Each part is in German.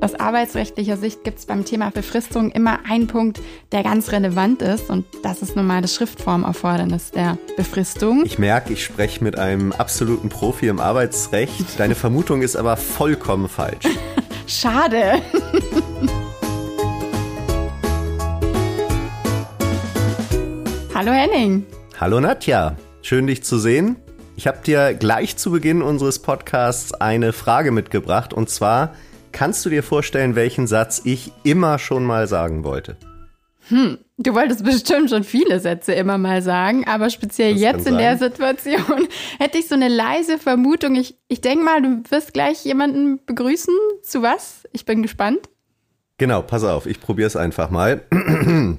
aus arbeitsrechtlicher Sicht gibt es beim Thema Befristung immer einen Punkt, der ganz relevant ist und das ist nun mal das Schriftformerfordernis der Befristung. Ich merke, ich spreche mit einem absoluten Profi im Arbeitsrecht. Deine Vermutung ist aber vollkommen falsch. Schade. Hallo Henning. Hallo Nadja. Schön dich zu sehen. Ich habe dir gleich zu Beginn unseres Podcasts eine Frage mitgebracht und zwar, kannst du dir vorstellen, welchen Satz ich immer schon mal sagen wollte? Hm, du wolltest bestimmt schon viele Sätze immer mal sagen, aber speziell das jetzt in der Situation hätte ich so eine leise Vermutung. Ich, ich denke mal, du wirst gleich jemanden begrüßen. Zu was? Ich bin gespannt. Genau, pass auf, ich probiere es einfach mal.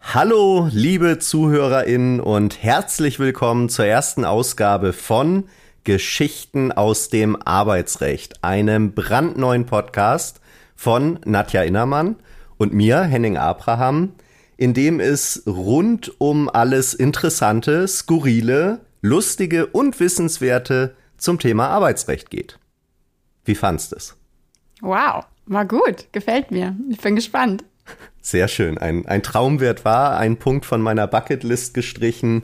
Hallo, liebe ZuhörerInnen und herzlich willkommen zur ersten Ausgabe von Geschichten aus dem Arbeitsrecht, einem brandneuen Podcast von Nadja Innermann und mir, Henning Abraham, in dem es rund um alles Interessante, Skurrile, Lustige und Wissenswerte zum Thema Arbeitsrecht geht. Wie fandst du es? Wow, war gut, gefällt mir. Ich bin gespannt. Sehr schön. Ein, ein Traumwert war, ein Punkt von meiner Bucketlist gestrichen.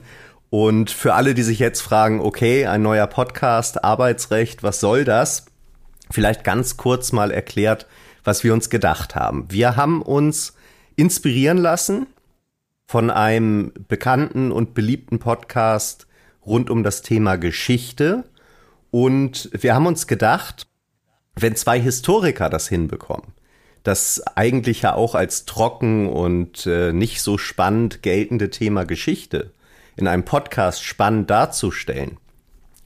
Und für alle, die sich jetzt fragen, okay, ein neuer Podcast, Arbeitsrecht, was soll das? Vielleicht ganz kurz mal erklärt, was wir uns gedacht haben. Wir haben uns inspirieren lassen von einem bekannten und beliebten Podcast rund um das Thema Geschichte. Und wir haben uns gedacht, wenn zwei Historiker das hinbekommen, das eigentlich ja auch als trocken und äh, nicht so spannend geltende Thema Geschichte in einem Podcast spannend darzustellen,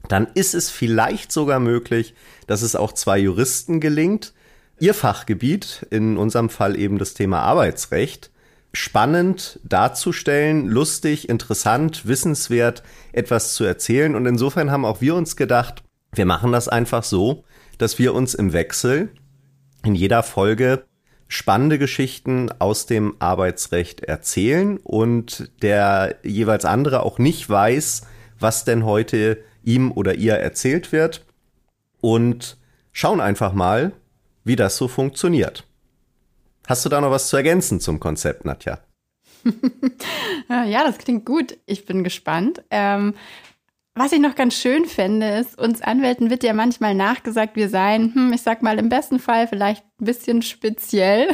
dann ist es vielleicht sogar möglich, dass es auch zwei Juristen gelingt, ihr Fachgebiet, in unserem Fall eben das Thema Arbeitsrecht, spannend darzustellen, lustig, interessant, wissenswert etwas zu erzählen. Und insofern haben auch wir uns gedacht, wir machen das einfach so, dass wir uns im Wechsel in jeder Folge spannende Geschichten aus dem Arbeitsrecht erzählen und der jeweils andere auch nicht weiß, was denn heute ihm oder ihr erzählt wird und schauen einfach mal, wie das so funktioniert. Hast du da noch was zu ergänzen zum Konzept, Nadja? ja, das klingt gut. Ich bin gespannt. Ähm, was ich noch ganz schön fände, ist, uns Anwälten wird ja manchmal nachgesagt, wir seien, hm, ich sag mal, im besten Fall vielleicht ein bisschen speziell.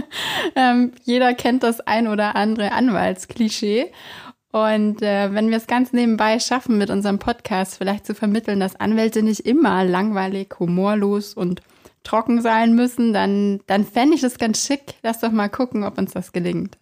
ähm, jeder kennt das ein oder andere Anwaltsklischee. Und äh, wenn wir es ganz nebenbei schaffen, mit unserem Podcast vielleicht zu vermitteln, dass Anwälte nicht immer langweilig, humorlos und trocken sein müssen, dann, dann fände ich das ganz schick. Lass doch mal gucken, ob uns das gelingt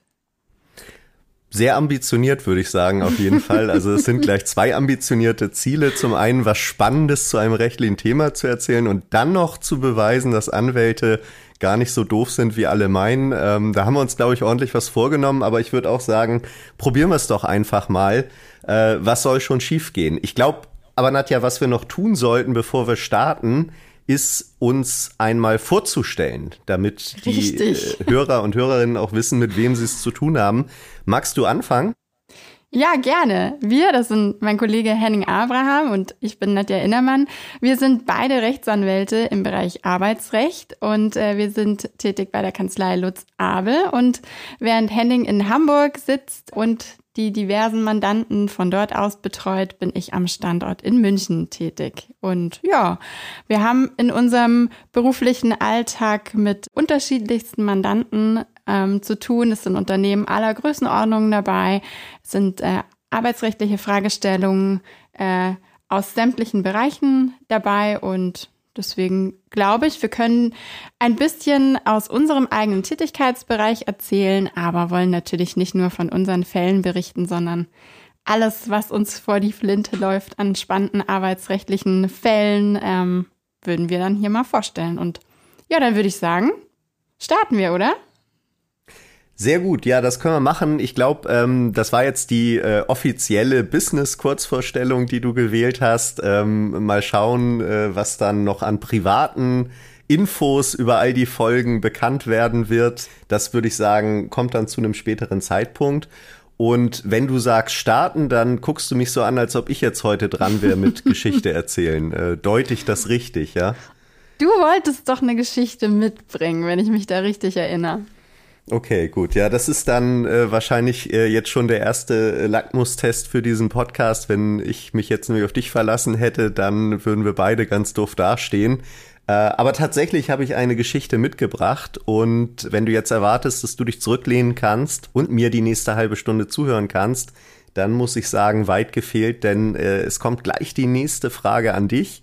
sehr ambitioniert, würde ich sagen, auf jeden Fall. Also es sind gleich zwei ambitionierte Ziele. Zum einen was Spannendes zu einem rechtlichen Thema zu erzählen und dann noch zu beweisen, dass Anwälte gar nicht so doof sind, wie alle meinen. Ähm, da haben wir uns, glaube ich, ordentlich was vorgenommen, aber ich würde auch sagen, probieren wir es doch einfach mal. Äh, was soll schon schiefgehen? Ich glaube, aber Nadja, was wir noch tun sollten, bevor wir starten, ist uns einmal vorzustellen, damit die äh, Hörer und Hörerinnen auch wissen, mit wem sie es zu tun haben. Magst du anfangen? Ja, gerne. Wir, das sind mein Kollege Henning Abraham und ich bin Nadja Innermann. Wir sind beide Rechtsanwälte im Bereich Arbeitsrecht und äh, wir sind tätig bei der Kanzlei Lutz Abel. Und während Henning in Hamburg sitzt und die diversen Mandanten von dort aus betreut, bin ich am Standort in München tätig. Und ja, wir haben in unserem beruflichen Alltag mit unterschiedlichsten Mandanten ähm, zu tun. Es sind Unternehmen aller Größenordnungen dabei, es sind äh, arbeitsrechtliche Fragestellungen äh, aus sämtlichen Bereichen dabei und Deswegen glaube ich, wir können ein bisschen aus unserem eigenen Tätigkeitsbereich erzählen, aber wollen natürlich nicht nur von unseren Fällen berichten, sondern alles, was uns vor die Flinte läuft an spannenden arbeitsrechtlichen Fällen, ähm, würden wir dann hier mal vorstellen. Und ja, dann würde ich sagen, starten wir, oder? Sehr gut, ja, das können wir machen. Ich glaube, ähm, das war jetzt die äh, offizielle Business-Kurzvorstellung, die du gewählt hast. Ähm, mal schauen, äh, was dann noch an privaten Infos über all die Folgen bekannt werden wird. Das würde ich sagen, kommt dann zu einem späteren Zeitpunkt. Und wenn du sagst starten, dann guckst du mich so an, als ob ich jetzt heute dran wäre mit Geschichte erzählen. Äh, deute ich das richtig, ja? Du wolltest doch eine Geschichte mitbringen, wenn ich mich da richtig erinnere. Okay, gut. Ja, das ist dann äh, wahrscheinlich äh, jetzt schon der erste äh, Lackmustest für diesen Podcast. Wenn ich mich jetzt nämlich auf dich verlassen hätte, dann würden wir beide ganz doof dastehen. Äh, aber tatsächlich habe ich eine Geschichte mitgebracht und wenn du jetzt erwartest, dass du dich zurücklehnen kannst und mir die nächste halbe Stunde zuhören kannst, dann muss ich sagen, weit gefehlt, denn äh, es kommt gleich die nächste Frage an dich.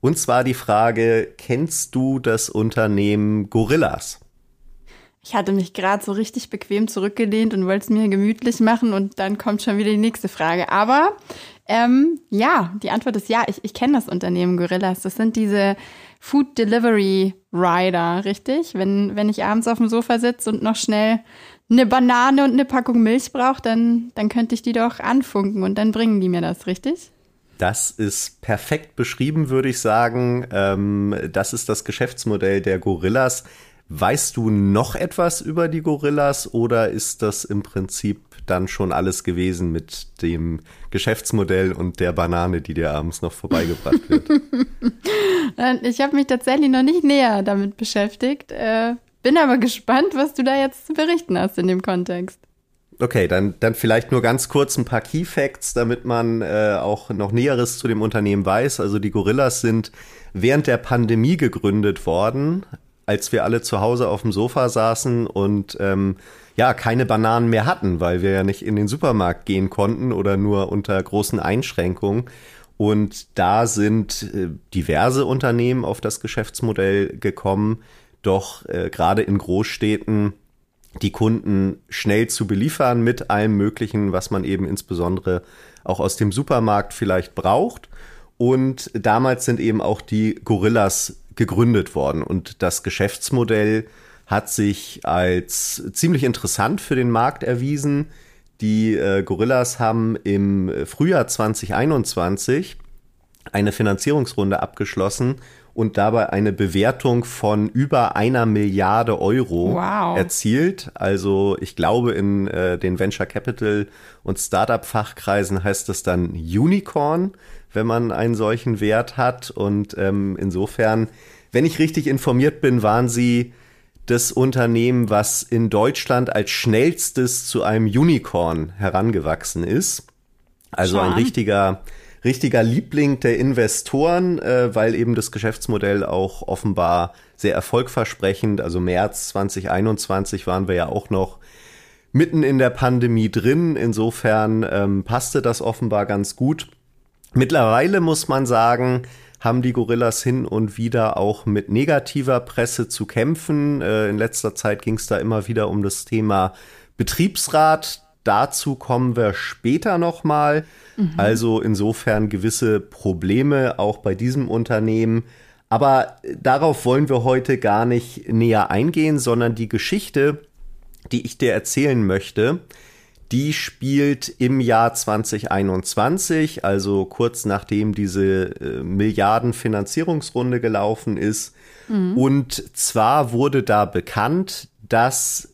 Und zwar die Frage, kennst du das Unternehmen Gorillas? Ich hatte mich gerade so richtig bequem zurückgelehnt und wollte es mir gemütlich machen und dann kommt schon wieder die nächste Frage. Aber ähm, ja, die Antwort ist ja, ich, ich kenne das Unternehmen Gorillas. Das sind diese Food Delivery Rider, richtig? Wenn, wenn ich abends auf dem Sofa sitze und noch schnell eine Banane und eine Packung Milch brauche, dann, dann könnte ich die doch anfunken und dann bringen die mir das, richtig? Das ist perfekt beschrieben, würde ich sagen. Ähm, das ist das Geschäftsmodell der Gorillas. Weißt du noch etwas über die Gorillas oder ist das im Prinzip dann schon alles gewesen mit dem Geschäftsmodell und der Banane, die dir abends noch vorbeigebracht wird? ich habe mich tatsächlich noch nicht näher damit beschäftigt, äh, bin aber gespannt, was du da jetzt zu berichten hast in dem Kontext. Okay, dann, dann vielleicht nur ganz kurz ein paar Key Facts, damit man äh, auch noch Näheres zu dem Unternehmen weiß. Also die Gorillas sind während der Pandemie gegründet worden, als wir alle zu Hause auf dem Sofa saßen und ähm, ja, keine Bananen mehr hatten, weil wir ja nicht in den Supermarkt gehen konnten oder nur unter großen Einschränkungen. Und da sind äh, diverse Unternehmen auf das Geschäftsmodell gekommen, doch äh, gerade in Großstädten die Kunden schnell zu beliefern mit allem Möglichen, was man eben insbesondere auch aus dem Supermarkt vielleicht braucht. Und damals sind eben auch die Gorillas gegründet worden. Und das Geschäftsmodell hat sich als ziemlich interessant für den Markt erwiesen. Die äh, Gorillas haben im Frühjahr 2021 eine Finanzierungsrunde abgeschlossen und dabei eine Bewertung von über einer Milliarde Euro wow. erzielt. Also ich glaube, in äh, den Venture Capital und Startup-Fachkreisen heißt das dann Unicorn, wenn man einen solchen Wert hat. Und ähm, insofern, wenn ich richtig informiert bin, waren sie das Unternehmen, was in Deutschland als schnellstes zu einem Unicorn herangewachsen ist. Also ein richtiger richtiger Liebling der Investoren, äh, weil eben das Geschäftsmodell auch offenbar sehr erfolgversprechend, also März 2021 waren wir ja auch noch mitten in der Pandemie drin. Insofern ähm, passte das offenbar ganz gut. Mittlerweile muss man sagen, haben die Gorillas hin und wieder auch mit negativer Presse zu kämpfen. Äh, in letzter Zeit ging es da immer wieder um das Thema Betriebsrat. Dazu kommen wir später nochmal. Mhm. Also insofern gewisse Probleme auch bei diesem Unternehmen. Aber darauf wollen wir heute gar nicht näher eingehen, sondern die Geschichte, die ich dir erzählen möchte, die spielt im Jahr 2021, also kurz nachdem diese äh, Milliardenfinanzierungsrunde gelaufen ist. Mhm. Und zwar wurde da bekannt, dass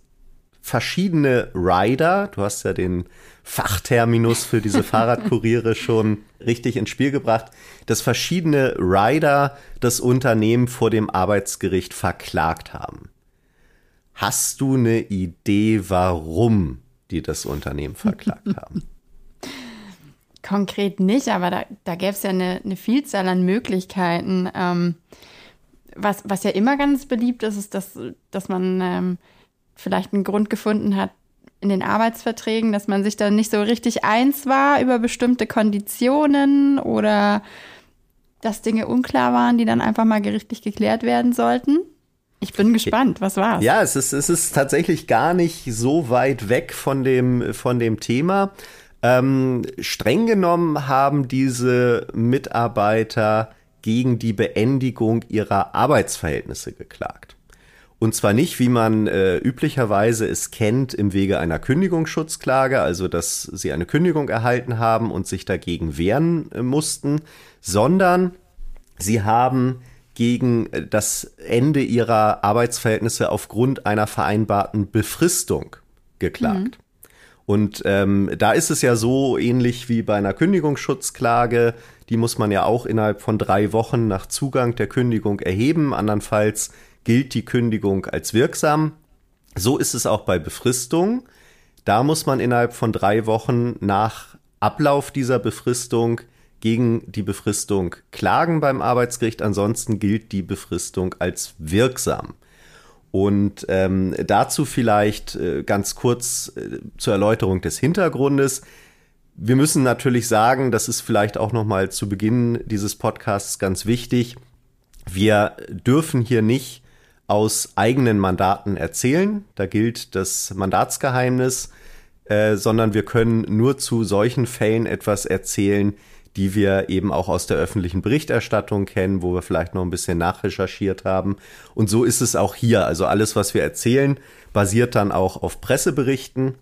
verschiedene Rider, du hast ja den Fachterminus für diese Fahrradkuriere schon richtig ins Spiel gebracht, dass verschiedene Rider das Unternehmen vor dem Arbeitsgericht verklagt haben. Hast du eine Idee, warum die das Unternehmen verklagt haben? Konkret nicht, aber da, da gäbe es ja eine, eine, Vielzahl an Möglichkeiten. Ähm, was, was ja immer ganz beliebt ist, ist, dass, dass man ähm, vielleicht einen Grund gefunden hat in den Arbeitsverträgen, dass man sich da nicht so richtig eins war über bestimmte Konditionen oder dass Dinge unklar waren, die dann einfach mal gerichtlich geklärt werden sollten. Ich bin gespannt, was war's? Ja, es ist, es ist tatsächlich gar nicht so weit weg von dem, von dem Thema. Ähm, streng genommen haben diese Mitarbeiter gegen die Beendigung ihrer Arbeitsverhältnisse geklagt. Und zwar nicht, wie man äh, üblicherweise es kennt, im Wege einer Kündigungsschutzklage, also dass sie eine Kündigung erhalten haben und sich dagegen wehren äh, mussten, sondern sie haben gegen äh, das Ende ihrer Arbeitsverhältnisse aufgrund einer vereinbarten Befristung geklagt. Mhm. Und ähm, da ist es ja so ähnlich wie bei einer Kündigungsschutzklage. Die muss man ja auch innerhalb von drei Wochen nach Zugang der Kündigung erheben. Andernfalls gilt die Kündigung als wirksam. So ist es auch bei Befristung. Da muss man innerhalb von drei Wochen nach Ablauf dieser Befristung gegen die Befristung klagen beim Arbeitsgericht. Ansonsten gilt die Befristung als wirksam. Und ähm, dazu vielleicht äh, ganz kurz äh, zur Erläuterung des Hintergrundes. Wir müssen natürlich sagen, das ist vielleicht auch noch mal zu Beginn dieses Podcasts ganz wichtig. Wir dürfen hier nicht aus eigenen Mandaten erzählen. Da gilt das Mandatsgeheimnis, äh, sondern wir können nur zu solchen Fällen etwas erzählen, die wir eben auch aus der öffentlichen Berichterstattung kennen, wo wir vielleicht noch ein bisschen nachrecherchiert haben. Und so ist es auch hier. Also alles, was wir erzählen, basiert dann auch auf Presseberichten.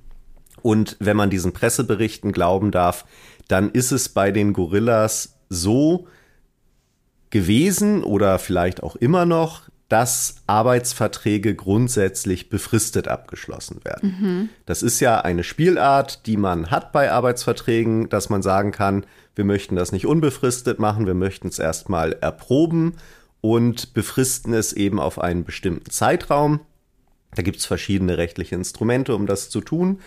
Und wenn man diesen Presseberichten glauben darf, dann ist es bei den Gorillas so gewesen oder vielleicht auch immer noch, dass Arbeitsverträge grundsätzlich befristet abgeschlossen werden. Mhm. Das ist ja eine Spielart, die man hat bei Arbeitsverträgen, dass man sagen kann, wir möchten das nicht unbefristet machen, wir möchten es erstmal erproben und befristen es eben auf einen bestimmten Zeitraum. Da gibt es verschiedene rechtliche Instrumente, um das zu tun.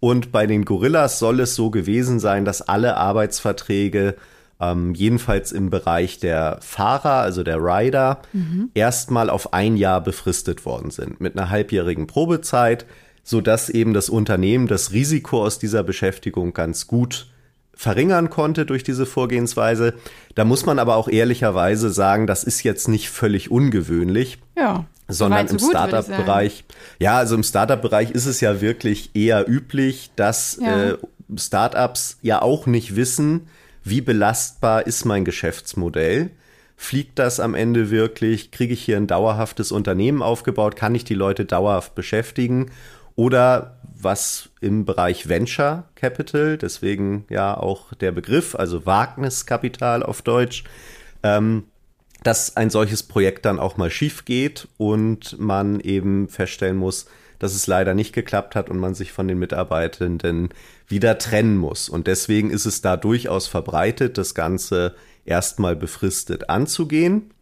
Und bei den Gorillas soll es so gewesen sein, dass alle Arbeitsverträge ähm, jedenfalls im Bereich der Fahrer, also der Rider, mhm. erstmal auf ein Jahr befristet worden sind mit einer halbjährigen Probezeit, so dass eben das Unternehmen das Risiko aus dieser Beschäftigung ganz gut verringern konnte durch diese Vorgehensweise. Da muss man aber auch ehrlicherweise sagen, das ist jetzt nicht völlig ungewöhnlich. Ja. Sondern im Startup-Bereich, ja, also im Startup-Bereich ist es ja wirklich eher üblich, dass ja. äh, Startups ja auch nicht wissen, wie belastbar ist mein Geschäftsmodell? Fliegt das am Ende wirklich? Kriege ich hier ein dauerhaftes Unternehmen aufgebaut? Kann ich die Leute dauerhaft beschäftigen? Oder was im Bereich Venture Capital, deswegen ja auch der Begriff, also Wagniskapital auf Deutsch, ähm, dass ein solches Projekt dann auch mal schief geht und man eben feststellen muss, dass es leider nicht geklappt hat und man sich von den Mitarbeitenden wieder trennen muss. Und deswegen ist es da durchaus verbreitet, das Ganze erstmal befristet anzugehen.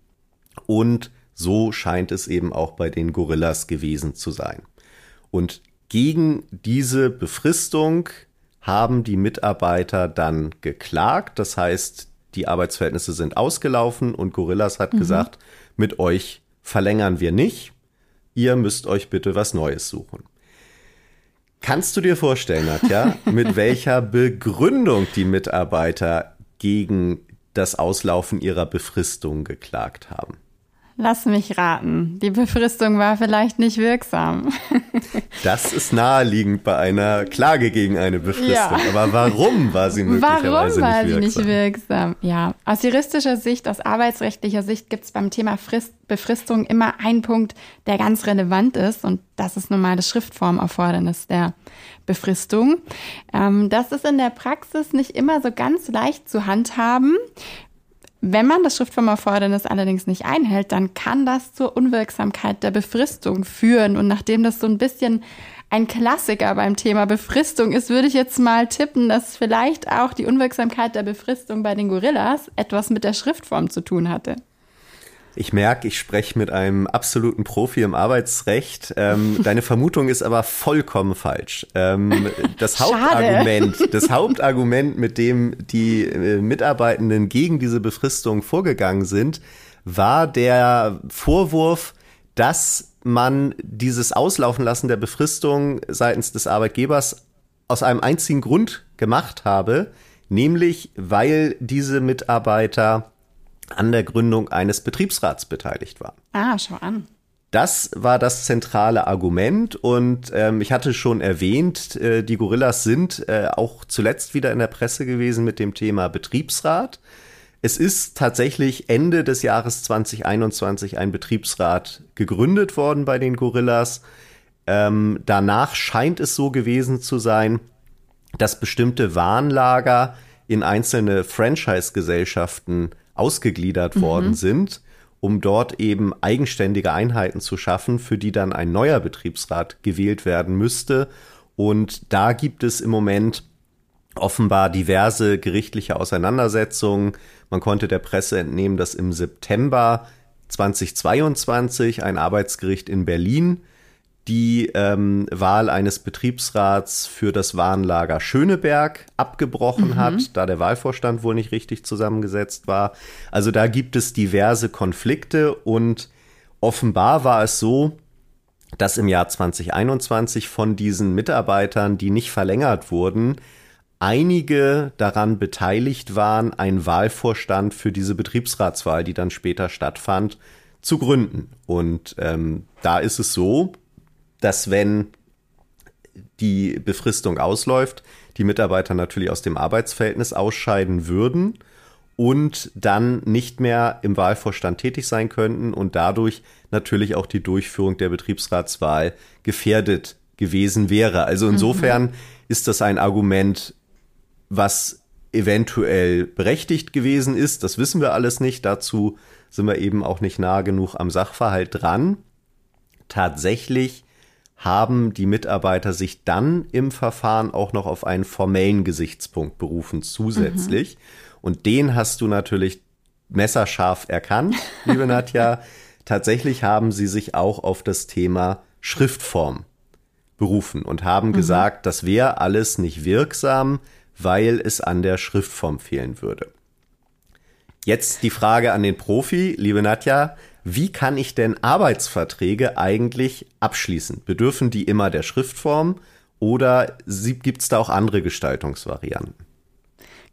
Und so scheint es eben auch bei den Gorillas gewesen zu sein. Und gegen diese Befristung haben die Mitarbeiter dann geklagt. Das heißt, die Arbeitsverhältnisse sind ausgelaufen und Gorillas hat mhm. gesagt, mit euch verlängern wir nicht ihr müsst euch bitte was Neues suchen. Kannst du dir vorstellen, Nadja, mit welcher Begründung die Mitarbeiter gegen das Auslaufen ihrer Befristung geklagt haben? Lass mich raten. Die Befristung war vielleicht nicht wirksam. Das ist naheliegend bei einer Klage gegen eine Befristung. Ja. Aber warum war sie möglicherweise warum war nicht wirksam? sie nicht wirksam? Ja, aus juristischer Sicht, aus arbeitsrechtlicher Sicht gibt es beim Thema Frist, Befristung immer einen Punkt, der ganz relevant ist. Und das ist nun mal das Schriftformerfordernis der Befristung. Ähm, das ist in der Praxis nicht immer so ganz leicht zu handhaben. Wenn man das Schriftformerfordernis allerdings nicht einhält, dann kann das zur Unwirksamkeit der Befristung führen. Und nachdem das so ein bisschen ein Klassiker beim Thema Befristung ist, würde ich jetzt mal tippen, dass vielleicht auch die Unwirksamkeit der Befristung bei den Gorillas etwas mit der Schriftform zu tun hatte. Ich merke, ich spreche mit einem absoluten Profi im Arbeitsrecht. Ähm, deine Vermutung ist aber vollkommen falsch. Ähm, das Hauptargument, das Hauptargument, mit dem die äh, Mitarbeitenden gegen diese Befristung vorgegangen sind, war der Vorwurf, dass man dieses Auslaufen lassen der Befristung seitens des Arbeitgebers aus einem einzigen Grund gemacht habe, nämlich weil diese Mitarbeiter an der Gründung eines Betriebsrats beteiligt war. Ah, schau an. Das war das zentrale Argument und ähm, ich hatte schon erwähnt, äh, die Gorillas sind äh, auch zuletzt wieder in der Presse gewesen mit dem Thema Betriebsrat. Es ist tatsächlich Ende des Jahres 2021 ein Betriebsrat gegründet worden bei den Gorillas. Ähm, danach scheint es so gewesen zu sein, dass bestimmte Warnlager in einzelne Franchise-Gesellschaften ausgegliedert mhm. worden sind, um dort eben eigenständige Einheiten zu schaffen, für die dann ein neuer Betriebsrat gewählt werden müsste. Und da gibt es im Moment offenbar diverse gerichtliche Auseinandersetzungen. Man konnte der Presse entnehmen, dass im September 2022 ein Arbeitsgericht in Berlin die ähm, Wahl eines Betriebsrats für das Warenlager Schöneberg abgebrochen mhm. hat, da der Wahlvorstand wohl nicht richtig zusammengesetzt war. Also da gibt es diverse Konflikte und offenbar war es so, dass im Jahr 2021 von diesen Mitarbeitern, die nicht verlängert wurden, einige daran beteiligt waren, einen Wahlvorstand für diese Betriebsratswahl, die dann später stattfand, zu gründen. Und ähm, da ist es so, dass wenn die Befristung ausläuft, die Mitarbeiter natürlich aus dem Arbeitsverhältnis ausscheiden würden und dann nicht mehr im Wahlvorstand tätig sein könnten und dadurch natürlich auch die Durchführung der Betriebsratswahl gefährdet gewesen wäre. Also insofern mhm. ist das ein Argument, was eventuell berechtigt gewesen ist. Das wissen wir alles nicht. Dazu sind wir eben auch nicht nah genug am Sachverhalt dran. Tatsächlich haben die Mitarbeiter sich dann im Verfahren auch noch auf einen formellen Gesichtspunkt berufen zusätzlich. Mhm. Und den hast du natürlich messerscharf erkannt, liebe Nadja. Tatsächlich haben sie sich auch auf das Thema Schriftform berufen und haben mhm. gesagt, das wäre alles nicht wirksam, weil es an der Schriftform fehlen würde. Jetzt die Frage an den Profi, liebe Nadja, wie kann ich denn Arbeitsverträge eigentlich abschließen? Bedürfen die immer der Schriftform oder gibt es da auch andere Gestaltungsvarianten?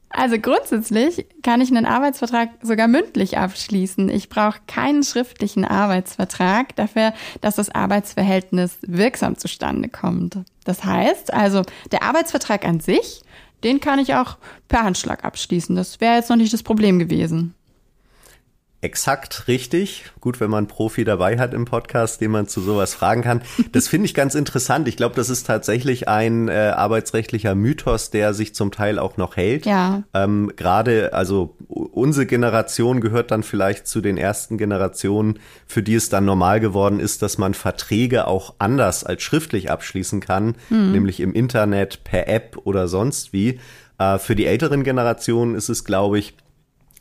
Also grundsätzlich kann ich einen Arbeitsvertrag sogar mündlich abschließen. Ich brauche keinen schriftlichen Arbeitsvertrag dafür, dass das Arbeitsverhältnis wirksam zustande kommt. Das heißt also, der Arbeitsvertrag an sich, den kann ich auch per Handschlag abschließen. Das wäre jetzt noch nicht das Problem gewesen. Exakt richtig. Gut, wenn man einen Profi dabei hat im Podcast, den man zu sowas fragen kann. Das finde ich ganz interessant. Ich glaube, das ist tatsächlich ein äh, arbeitsrechtlicher Mythos, der sich zum Teil auch noch hält. Ja. Ähm, Gerade, also unsere Generation gehört dann vielleicht zu den ersten Generationen, für die es dann normal geworden ist, dass man Verträge auch anders als schriftlich abschließen kann, mhm. nämlich im Internet, per App oder sonst wie. Äh, für die älteren Generationen ist es, glaube ich,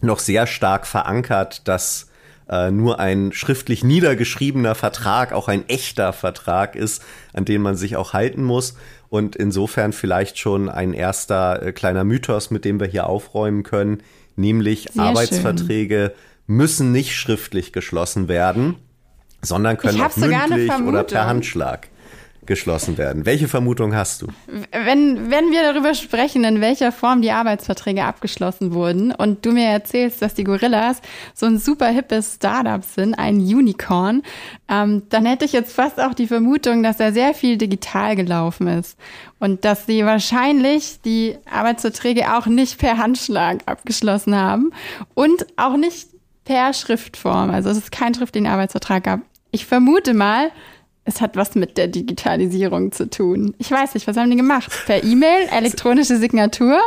noch sehr stark verankert, dass äh, nur ein schriftlich niedergeschriebener Vertrag auch ein echter Vertrag ist, an den man sich auch halten muss. Und insofern vielleicht schon ein erster äh, kleiner Mythos, mit dem wir hier aufräumen können, nämlich sehr Arbeitsverträge schön. müssen nicht schriftlich geschlossen werden, sondern können auch mündlich oder per Handschlag geschlossen werden. Welche Vermutung hast du? Wenn, wenn wir darüber sprechen, in welcher Form die Arbeitsverträge abgeschlossen wurden und du mir erzählst, dass die Gorillas so ein super hippes Startup sind, ein Unicorn, ähm, dann hätte ich jetzt fast auch die Vermutung, dass da sehr viel digital gelaufen ist und dass sie wahrscheinlich die Arbeitsverträge auch nicht per Handschlag abgeschlossen haben und auch nicht per Schriftform. Also es ist kein schriftlichen Arbeitsvertrag gab. Ich vermute mal, es hat was mit der Digitalisierung zu tun. Ich weiß nicht, was haben die gemacht? Per E-Mail, elektronische Signatur?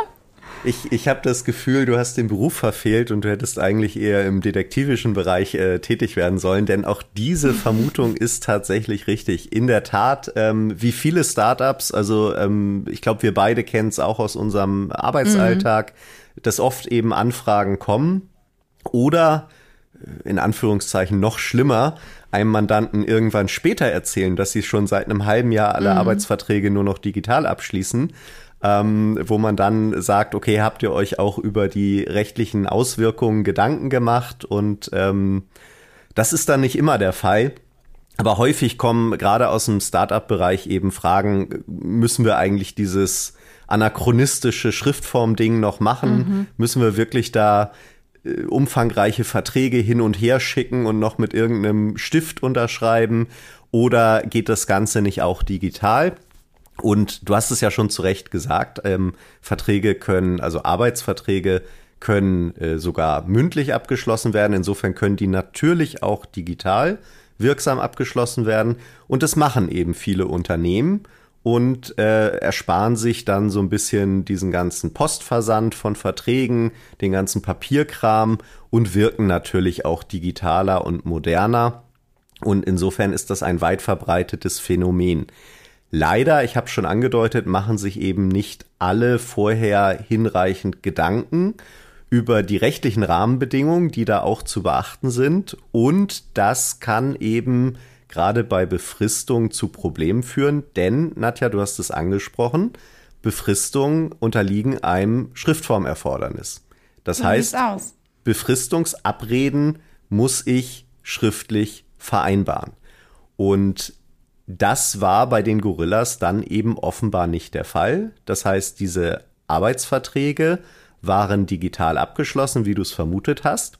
Ich, ich habe das Gefühl, du hast den Beruf verfehlt und du hättest eigentlich eher im detektivischen Bereich äh, tätig werden sollen, denn auch diese Vermutung ist tatsächlich richtig. In der Tat, ähm, wie viele Startups, also ähm, ich glaube, wir beide kennen es auch aus unserem Arbeitsalltag, mhm. dass oft eben Anfragen kommen oder in Anführungszeichen noch schlimmer, einem Mandanten irgendwann später erzählen, dass sie schon seit einem halben Jahr alle mhm. Arbeitsverträge nur noch digital abschließen, ähm, wo man dann sagt, okay, habt ihr euch auch über die rechtlichen Auswirkungen Gedanken gemacht und ähm, das ist dann nicht immer der Fall. Aber häufig kommen gerade aus dem Startup-Bereich eben Fragen, müssen wir eigentlich dieses anachronistische Schriftform-Ding noch machen? Mhm. Müssen wir wirklich da umfangreiche Verträge hin und her schicken und noch mit irgendeinem Stift unterschreiben? Oder geht das Ganze nicht auch digital? Und du hast es ja schon zu Recht gesagt, ähm, Verträge können, also Arbeitsverträge können äh, sogar mündlich abgeschlossen werden. Insofern können die natürlich auch digital wirksam abgeschlossen werden. Und das machen eben viele Unternehmen und äh, ersparen sich dann so ein bisschen diesen ganzen Postversand von Verträgen, den ganzen Papierkram und wirken natürlich auch digitaler und moderner. Und insofern ist das ein weit verbreitetes Phänomen. Leider, ich habe schon angedeutet, machen sich eben nicht alle vorher hinreichend Gedanken über die rechtlichen Rahmenbedingungen, die da auch zu beachten sind. Und das kann eben gerade bei Befristung zu Problemen führen, denn, Nadja, du hast es angesprochen, Befristungen unterliegen einem Schriftformerfordernis. Das so heißt, Befristungsabreden muss ich schriftlich vereinbaren. Und das war bei den Gorillas dann eben offenbar nicht der Fall. Das heißt, diese Arbeitsverträge waren digital abgeschlossen, wie du es vermutet hast.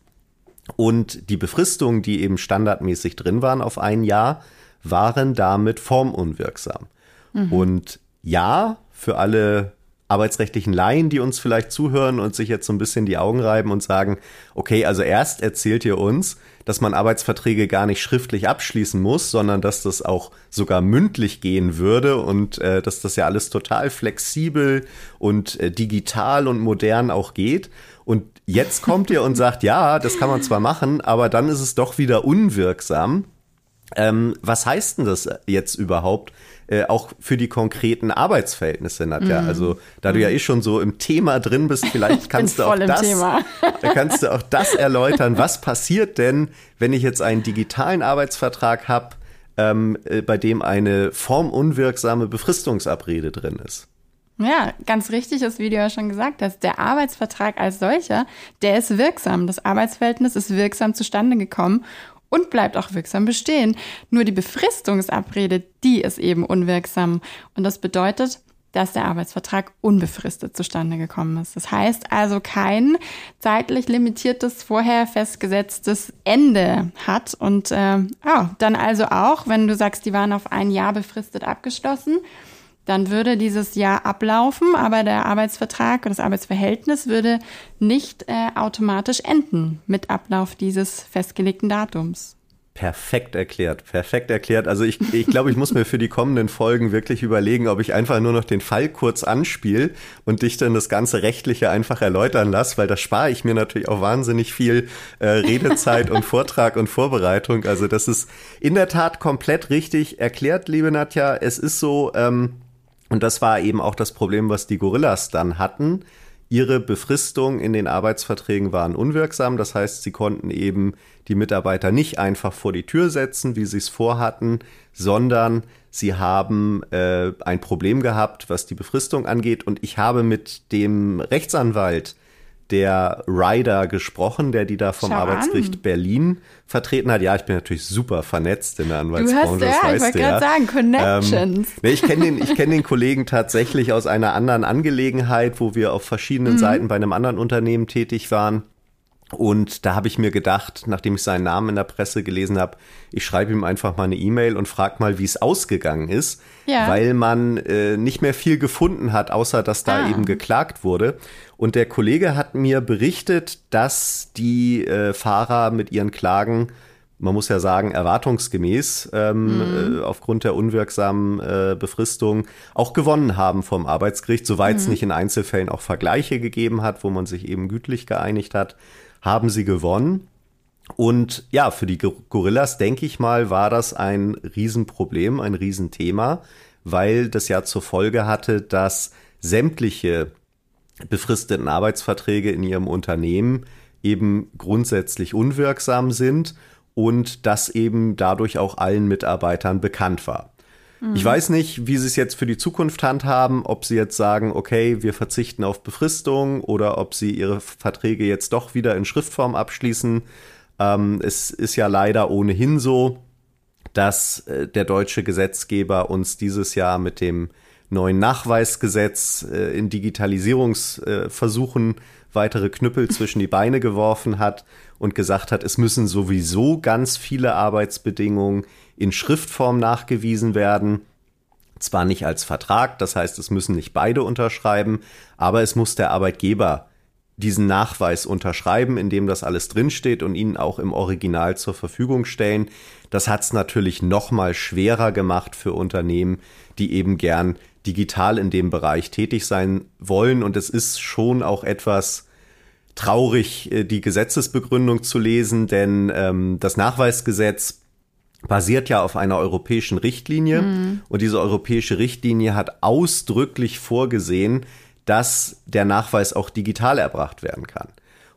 Und die Befristungen, die eben standardmäßig drin waren auf ein Jahr, waren damit formunwirksam. Mhm. Und ja, für alle arbeitsrechtlichen Laien, die uns vielleicht zuhören und sich jetzt so ein bisschen die Augen reiben und sagen, okay, also erst erzählt ihr uns, dass man Arbeitsverträge gar nicht schriftlich abschließen muss, sondern dass das auch sogar mündlich gehen würde und äh, dass das ja alles total flexibel und äh, digital und modern auch geht. Und jetzt kommt ihr und sagt, ja, das kann man zwar machen, aber dann ist es doch wieder unwirksam. Ähm, was heißt denn das jetzt überhaupt? Äh, auch für die konkreten Arbeitsverhältnisse, Nadja. Mm. Also da du ja mhm. eh schon so im Thema drin bist, vielleicht kannst du auch das, kannst du auch das erläutern. Was passiert denn, wenn ich jetzt einen digitalen Arbeitsvertrag habe, ähm, äh, bei dem eine formunwirksame Befristungsabrede drin ist? Ja, ganz richtig ist, wie du ja schon gesagt hast, der Arbeitsvertrag als solcher, der ist wirksam. Das Arbeitsverhältnis ist wirksam zustande gekommen und bleibt auch wirksam bestehen. Nur die Befristungsabrede, die ist eben unwirksam. Und das bedeutet, dass der Arbeitsvertrag unbefristet zustande gekommen ist. Das heißt also kein zeitlich limitiertes, vorher festgesetztes Ende hat. Und äh, oh, dann also auch, wenn du sagst, die waren auf ein Jahr befristet abgeschlossen, dann würde dieses Jahr ablaufen, aber der Arbeitsvertrag oder das Arbeitsverhältnis würde nicht äh, automatisch enden mit Ablauf dieses festgelegten Datums. Perfekt erklärt, perfekt erklärt. Also ich, ich glaube, ich muss mir für die kommenden Folgen wirklich überlegen, ob ich einfach nur noch den Fall kurz anspiele und dich dann das ganze Rechtliche einfach erläutern lasse, weil da spare ich mir natürlich auch wahnsinnig viel äh, Redezeit und Vortrag und Vorbereitung. Also das ist in der Tat komplett richtig erklärt, liebe Nadja. Es ist so, ähm, und das war eben auch das Problem, was die Gorillas dann hatten. Ihre Befristung in den Arbeitsverträgen waren unwirksam. Das heißt, sie konnten eben die Mitarbeiter nicht einfach vor die Tür setzen, wie sie es vorhatten, sondern sie haben äh, ein Problem gehabt, was die Befristung angeht. Und ich habe mit dem Rechtsanwalt der Ryder gesprochen, der die da vom Schau Arbeitsgericht an. Berlin vertreten hat. Ja, ich bin natürlich super vernetzt in der Anwaltsbranche. Du hast, ja, ich wollte gerade sagen, Connections. Ähm, nee, ich kenne den, ich kenn den Kollegen tatsächlich aus einer anderen Angelegenheit, wo wir auf verschiedenen mhm. Seiten bei einem anderen Unternehmen tätig waren. Und da habe ich mir gedacht, nachdem ich seinen Namen in der Presse gelesen habe, ich schreibe ihm einfach mal eine E-Mail und frage mal, wie es ausgegangen ist, ja. weil man äh, nicht mehr viel gefunden hat, außer dass da ah. eben geklagt wurde. Und der Kollege hat mir berichtet, dass die äh, Fahrer mit ihren Klagen, man muss ja sagen, erwartungsgemäß ähm, mhm. äh, aufgrund der unwirksamen äh, Befristung auch gewonnen haben vom Arbeitsgericht, soweit es mhm. nicht in Einzelfällen auch Vergleiche gegeben hat, wo man sich eben gütlich geeinigt hat haben sie gewonnen. Und ja, für die Gorillas, denke ich mal, war das ein Riesenproblem, ein Riesenthema, weil das ja zur Folge hatte, dass sämtliche befristeten Arbeitsverträge in ihrem Unternehmen eben grundsätzlich unwirksam sind und das eben dadurch auch allen Mitarbeitern bekannt war. Mhm. Ich weiß nicht, wie sie es jetzt für die Zukunft handhaben, ob sie jetzt sagen, okay, wir verzichten auf Befristung oder ob sie ihre Verträge jetzt doch wieder in Schriftform abschließen. Ähm, es ist ja leider ohnehin so, dass äh, der deutsche Gesetzgeber uns dieses Jahr mit dem neuen Nachweisgesetz äh, in Digitalisierungsversuchen äh, weitere Knüppel zwischen die Beine geworfen hat und gesagt hat, es müssen sowieso ganz viele Arbeitsbedingungen in Schriftform nachgewiesen werden. Zwar nicht als Vertrag, das heißt, es müssen nicht beide unterschreiben, aber es muss der Arbeitgeber diesen Nachweis unterschreiben, in dem das alles drinsteht und ihn auch im Original zur Verfügung stellen. Das hat es natürlich noch mal schwerer gemacht für Unternehmen, die eben gern digital in dem Bereich tätig sein wollen. Und es ist schon auch etwas traurig, äh, die Gesetzesbegründung zu lesen, denn ähm, das Nachweisgesetz basiert ja auf einer europäischen Richtlinie mhm. und diese europäische Richtlinie hat ausdrücklich vorgesehen, dass der Nachweis auch digital erbracht werden kann.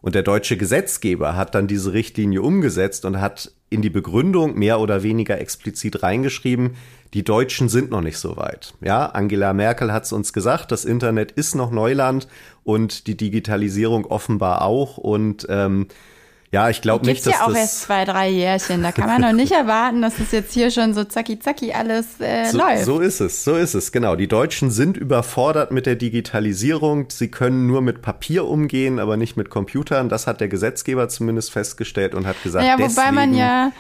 Und der deutsche Gesetzgeber hat dann diese Richtlinie umgesetzt und hat in die Begründung mehr oder weniger explizit reingeschrieben, die Deutschen sind noch nicht so weit. Ja, Angela Merkel hat es uns gesagt, das Internet ist noch Neuland und die Digitalisierung offenbar auch. Und ähm, ja, ich glaube nicht, dass ja auch das erst zwei, drei Jährchen. Da kann man noch nicht erwarten, dass es jetzt hier schon so zacki zacki alles äh, so, läuft. So ist es, so ist es, genau. Die Deutschen sind überfordert mit der Digitalisierung. Sie können nur mit Papier umgehen, aber nicht mit Computern. Das hat der Gesetzgeber zumindest festgestellt und hat gesagt, ja, wobei deswegen, man ja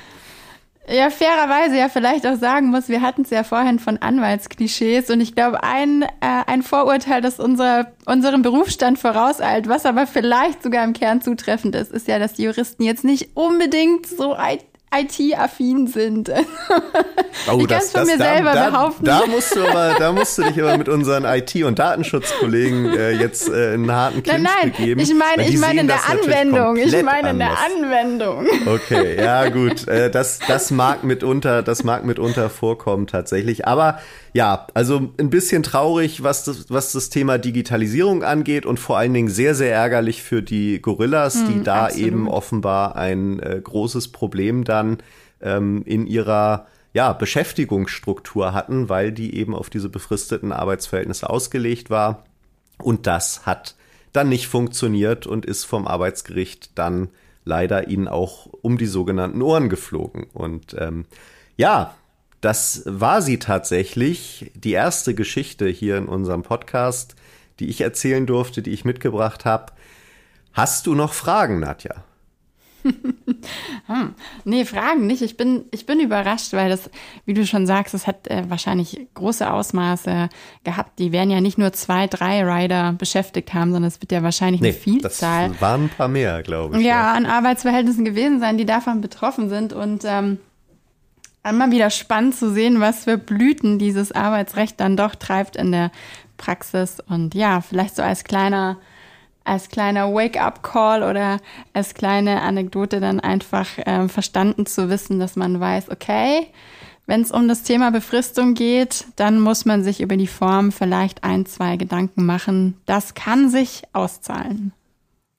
ja, fairerweise ja vielleicht auch sagen muss, wir hatten es ja vorhin von Anwaltsklischees und ich glaube, ein, äh, ein Vorurteil, das unser, unserem Berufsstand vorauseilt, was aber vielleicht sogar im Kern zutreffend ist, ist ja, dass Juristen jetzt nicht unbedingt so IT-affin sind. Oh, ich kann es von mir da, selber da, behaupten. Da musst, du aber, da musst du dich aber mit unseren IT- und Datenschutzkollegen äh, jetzt äh, einen harten Clinch nein, nein, begeben. Ich meine, ich meine in der Anwendung. Ich meine in der Anwendung. Okay, ja gut. Äh, das, das mag mitunter, das mag mitunter vorkommen tatsächlich. Aber ja, also ein bisschen traurig, was das, was das Thema Digitalisierung angeht und vor allen Dingen sehr, sehr ärgerlich für die Gorillas, die hm, da absolut. eben offenbar ein äh, großes Problem dann ähm, in ihrer ja, Beschäftigungsstruktur hatten, weil die eben auf diese befristeten Arbeitsverhältnisse ausgelegt war. Und das hat dann nicht funktioniert und ist vom Arbeitsgericht dann leider ihnen auch um die sogenannten Ohren geflogen. Und ähm, ja, das war sie tatsächlich, die erste Geschichte hier in unserem Podcast, die ich erzählen durfte, die ich mitgebracht habe. Hast du noch Fragen, Nadja? hm. Nee, Fragen nicht. Ich bin, ich bin überrascht, weil das, wie du schon sagst, es hat äh, wahrscheinlich große Ausmaße gehabt. Die werden ja nicht nur zwei, drei Rider beschäftigt haben, sondern es wird ja wahrscheinlich nee, eine Vielzahl. Das waren ein paar mehr, glaube ich. Ja, ja, an Arbeitsverhältnissen gewesen sein, die davon betroffen sind. Und ähm, immer wieder spannend zu sehen, was für Blüten dieses Arbeitsrecht dann doch treibt in der Praxis. Und ja, vielleicht so als kleiner, als kleiner Wake-up-Call oder als kleine Anekdote dann einfach äh, verstanden zu wissen, dass man weiß, okay, wenn es um das Thema Befristung geht, dann muss man sich über die Form vielleicht ein, zwei Gedanken machen. Das kann sich auszahlen.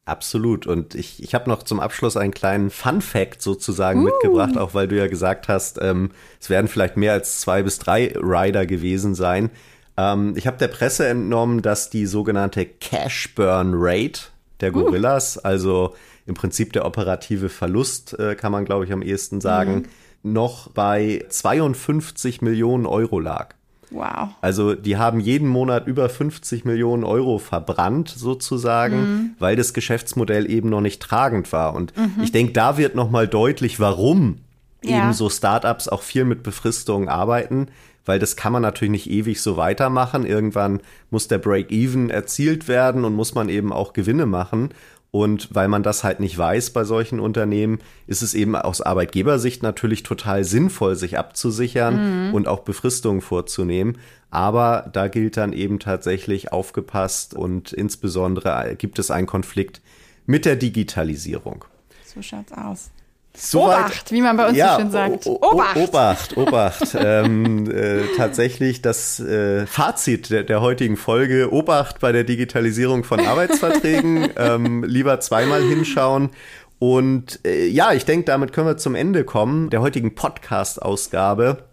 Absolut. Und ich, ich habe noch zum Abschluss einen kleinen Fun-Fact sozusagen uh. mitgebracht, auch weil du ja gesagt hast, ähm, es werden vielleicht mehr als zwei bis drei Rider gewesen sein. Ähm, ich habe der Presse entnommen, dass die sogenannte Cash Burn Rate der uh. Gorillas, uh. also im Prinzip der operative Verlust, äh, kann man glaube ich am ehesten sagen, mhm. noch bei 52 Millionen Euro lag. Wow. Also die haben jeden Monat über 50 Millionen Euro verbrannt sozusagen, mhm. weil das Geschäftsmodell eben noch nicht tragend war. Und mhm. ich denke, da wird noch mal deutlich, warum ja. eben so Startups auch viel mit Befristungen arbeiten, weil das kann man natürlich nicht ewig so weitermachen. Irgendwann muss der Break-Even erzielt werden und muss man eben auch Gewinne machen. Und weil man das halt nicht weiß bei solchen Unternehmen, ist es eben aus Arbeitgebersicht natürlich total sinnvoll, sich abzusichern mhm. und auch Befristungen vorzunehmen. Aber da gilt dann eben tatsächlich aufgepasst und insbesondere gibt es einen Konflikt mit der Digitalisierung. So schaut's aus. Soweit, Obacht, wie man bei uns ja, so schön sagt. Obacht. Obacht, Obacht. ähm, äh, tatsächlich das äh, Fazit der, der, heutigen Folge. Obacht bei der Digitalisierung von Arbeitsverträgen. ähm, lieber zweimal hinschauen. Und äh, ja, ich denke, damit können wir zum Ende kommen der heutigen Podcast-Ausgabe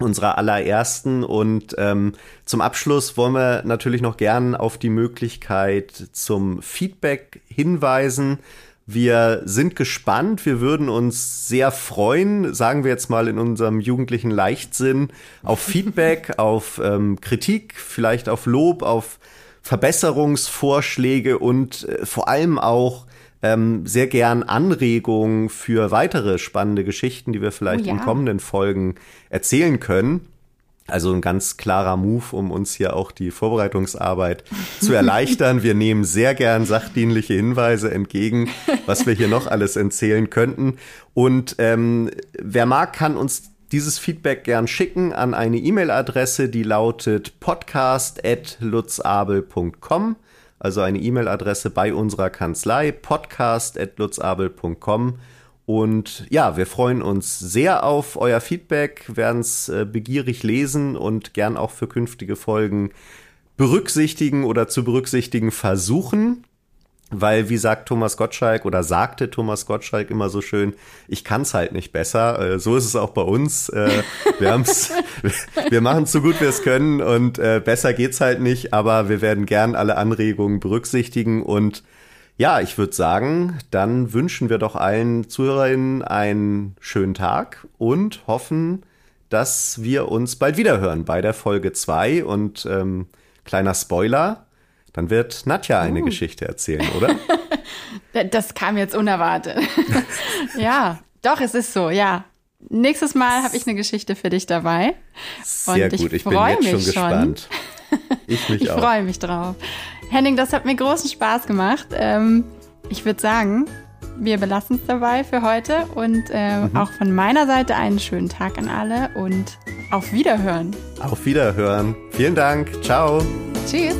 unserer allerersten. Und ähm, zum Abschluss wollen wir natürlich noch gern auf die Möglichkeit zum Feedback hinweisen. Wir sind gespannt. Wir würden uns sehr freuen, sagen wir jetzt mal in unserem jugendlichen Leichtsinn, auf Feedback, auf ähm, Kritik, vielleicht auf Lob, auf Verbesserungsvorschläge und äh, vor allem auch ähm, sehr gern Anregungen für weitere spannende Geschichten, die wir vielleicht oh ja. in kommenden Folgen erzählen können. Also ein ganz klarer Move, um uns hier auch die Vorbereitungsarbeit zu erleichtern. Wir nehmen sehr gern sachdienliche Hinweise entgegen, was wir hier noch alles erzählen könnten. Und ähm, wer mag, kann uns dieses Feedback gern schicken an eine E-Mail-Adresse, die lautet podcast.lutzabel.com. Also eine E-Mail-Adresse bei unserer Kanzlei, podcast.lutzabel.com. Und ja, wir freuen uns sehr auf euer Feedback, werden es äh, begierig lesen und gern auch für künftige Folgen berücksichtigen oder zu berücksichtigen versuchen. Weil, wie sagt Thomas Gottschalk oder sagte Thomas Gottschalk immer so schön, ich kann's halt nicht besser. Äh, so ist es auch bei uns. Äh, wir haben's, wir machen so gut wir es können und besser geht's halt nicht, aber wir werden gern alle Anregungen berücksichtigen und ja, ich würde sagen, dann wünschen wir doch allen Zuhörerinnen einen schönen Tag und hoffen, dass wir uns bald wieder hören bei der Folge 2 und ähm, kleiner Spoiler, dann wird Nadja eine uh. Geschichte erzählen, oder? das kam jetzt unerwartet. ja, doch, es ist so, ja. Nächstes Mal habe ich eine Geschichte für dich dabei. Sehr und gut, ich, ich bin jetzt schon gespannt. Ich mich ich freue mich drauf. Henning, das hat mir großen Spaß gemacht. Ähm, ich würde sagen, wir belassen es dabei für heute und äh, mhm. auch von meiner Seite einen schönen Tag an alle und auf Wiederhören. Auf Wiederhören. Vielen Dank. Ciao. Tschüss.